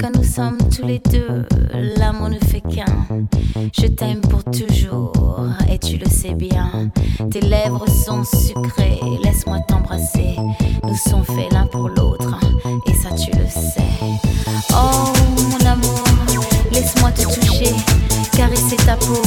Quand nous sommes tous les deux, l'amour ne fait qu'un. Je t'aime pour toujours et tu le sais bien. Tes lèvres sont sucrées, laisse-moi t'embrasser. Nous sommes faits l'un pour l'autre et ça tu le sais. Oh mon amour, laisse-moi te toucher, caresser ta peau.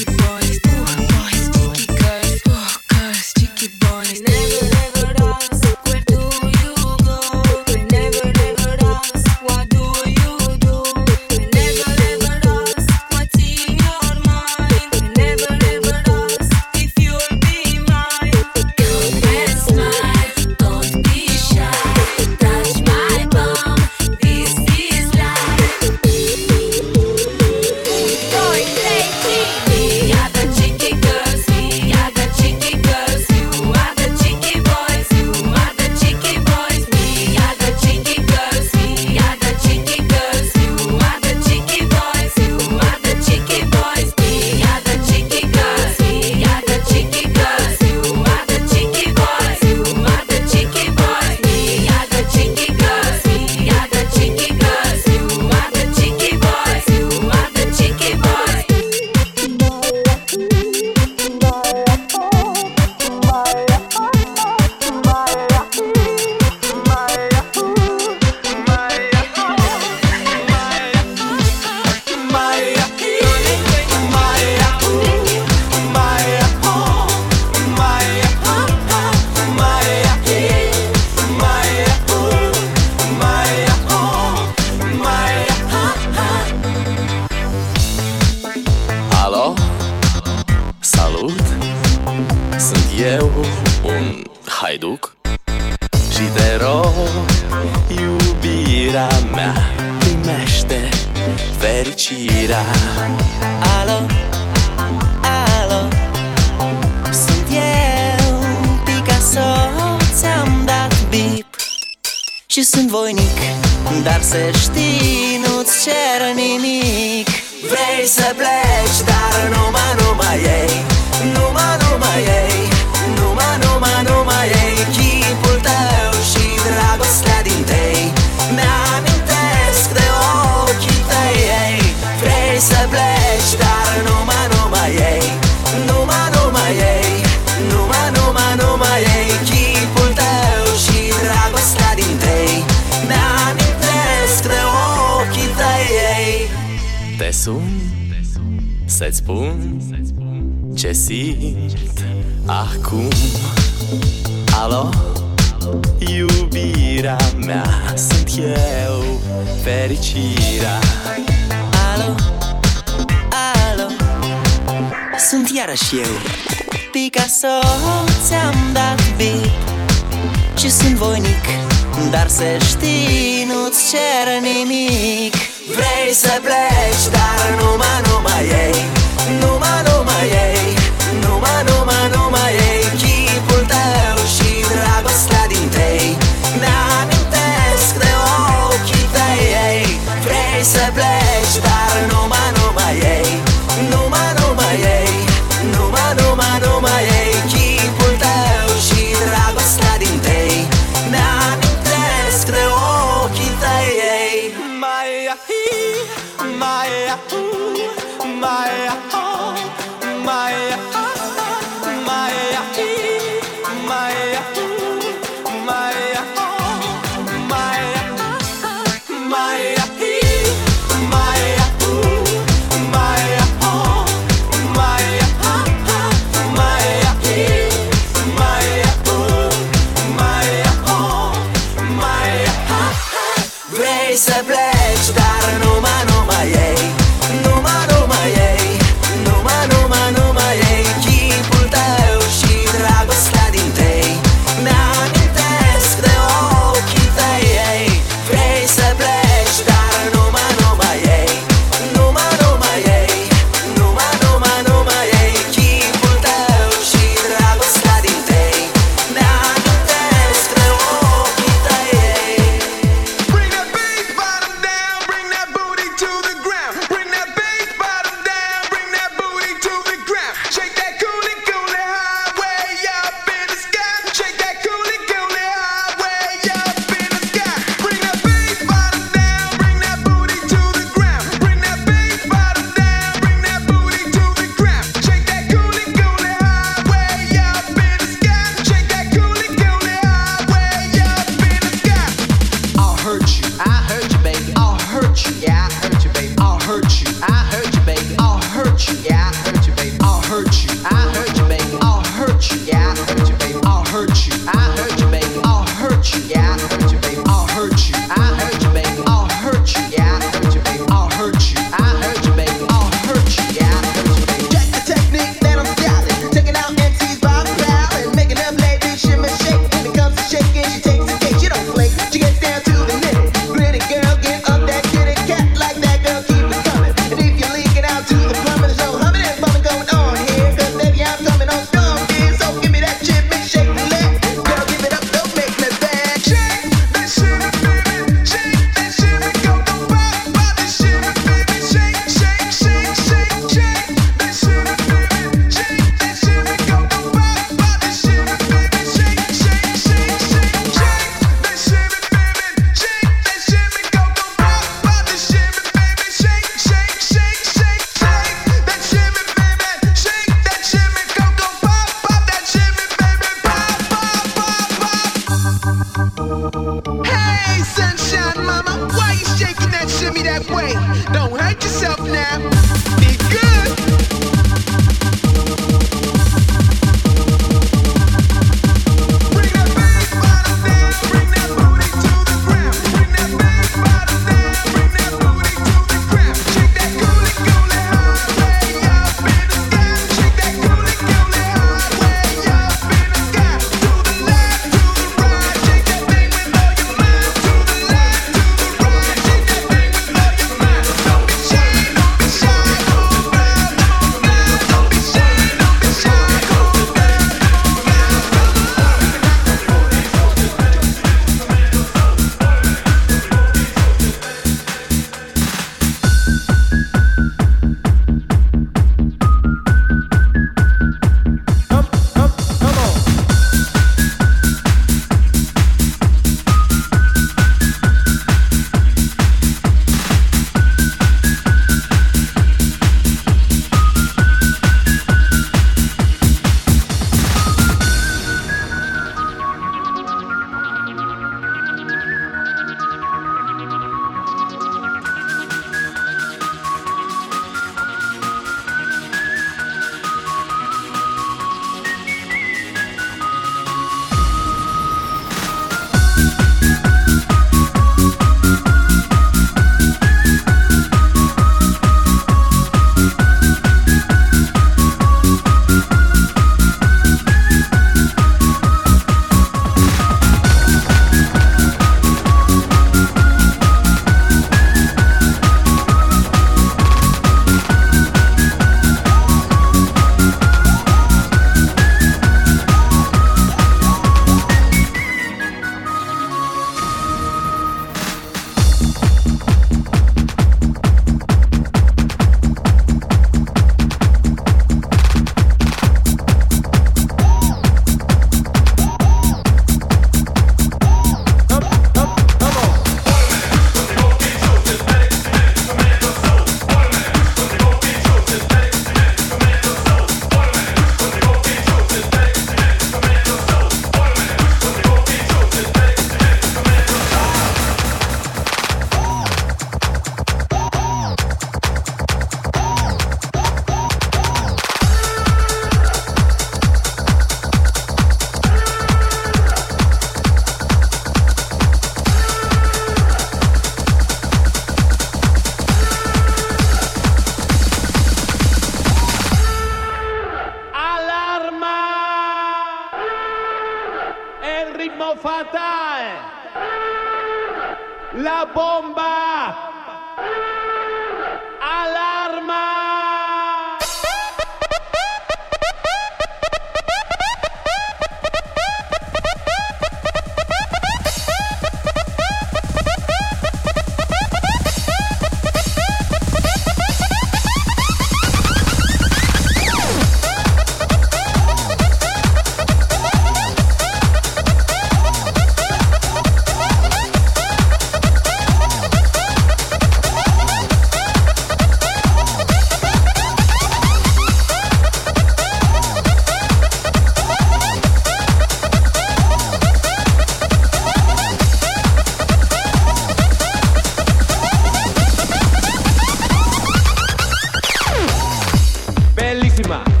Bravíssima!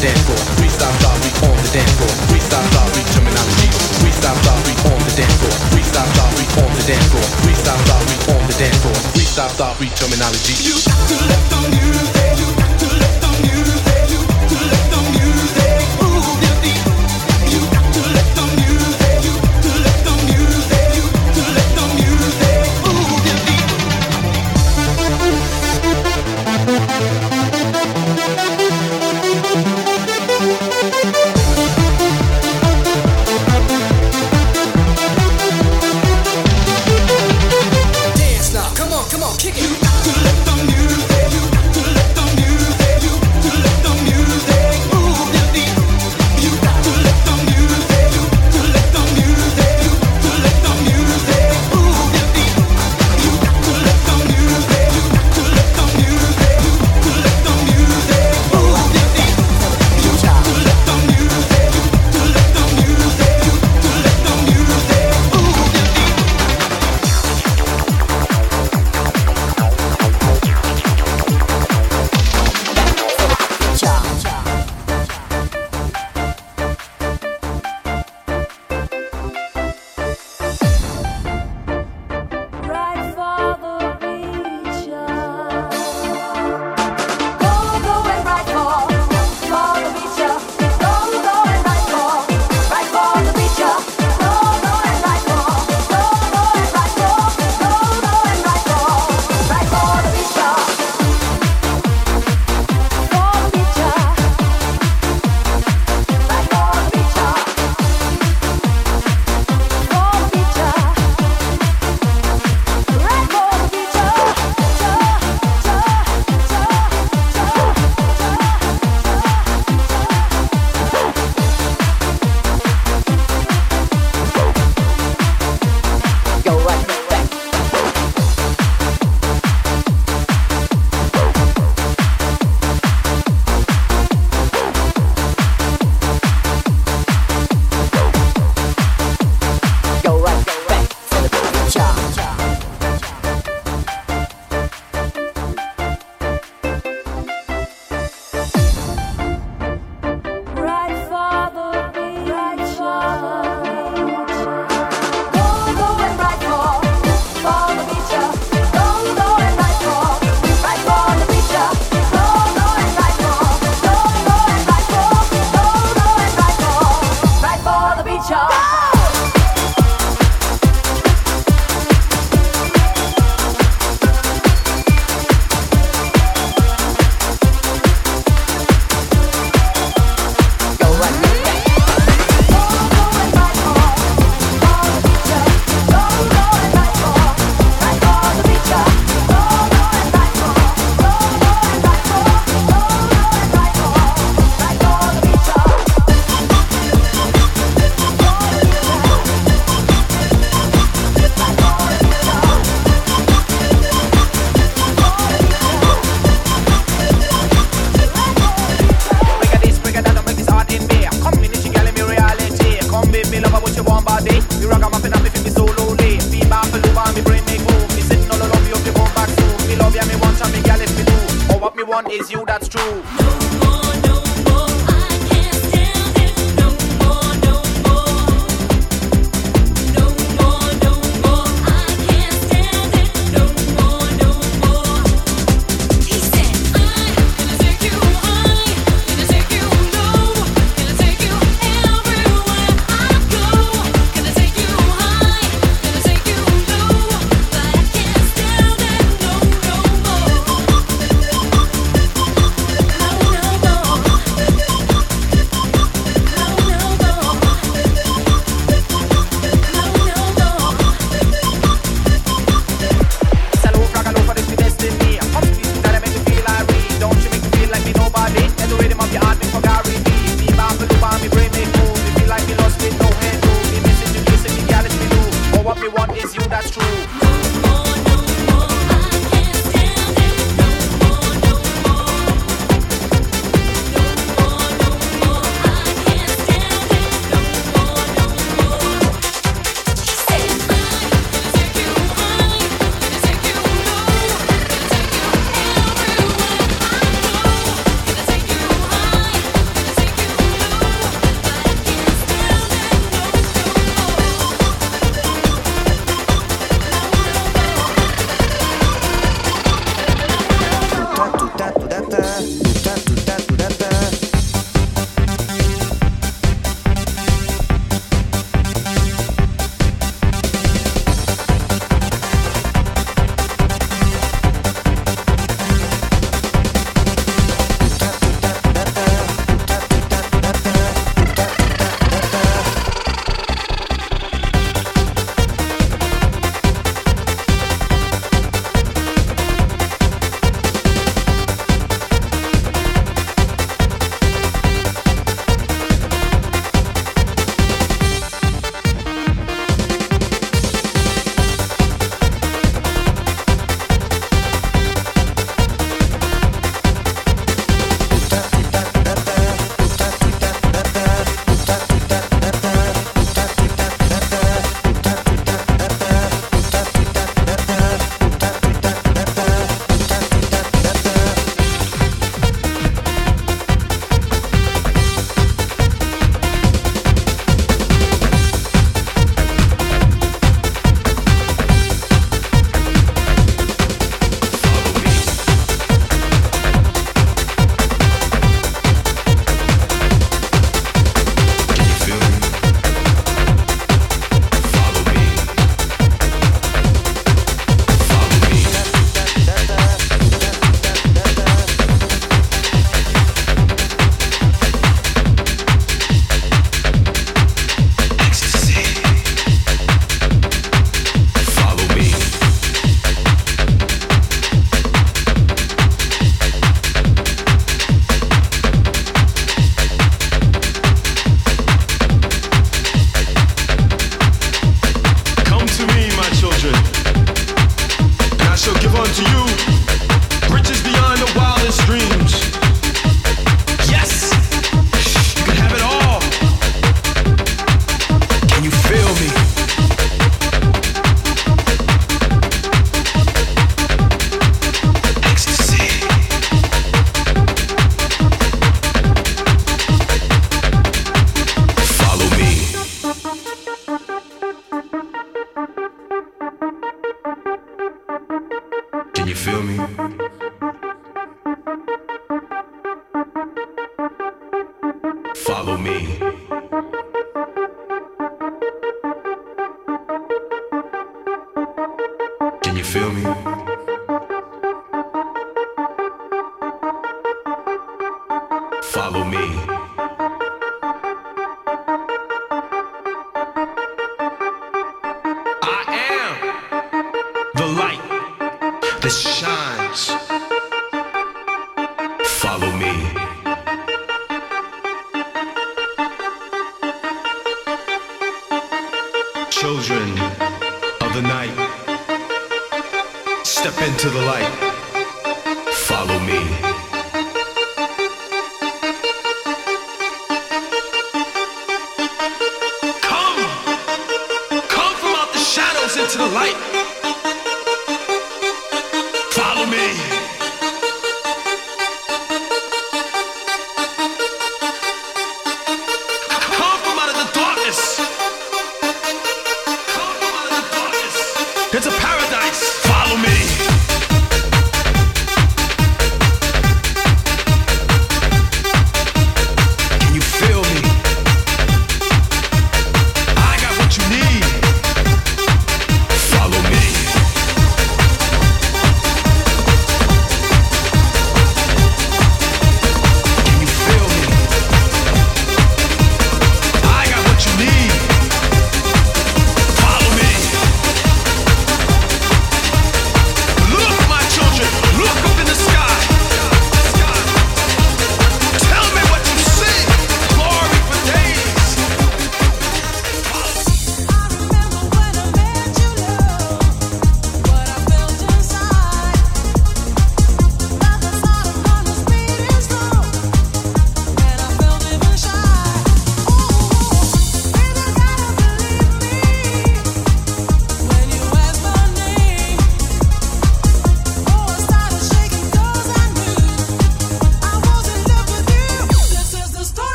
the dance floor. We on the dance floor. Freestyle star, we terminology. Freestyle star, we on the dance floor. Freestyle star, we on the dance floor. Freestyle star, we on the dance floor. Freestyle star, we terminology. You got to let the music.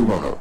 tomorrow.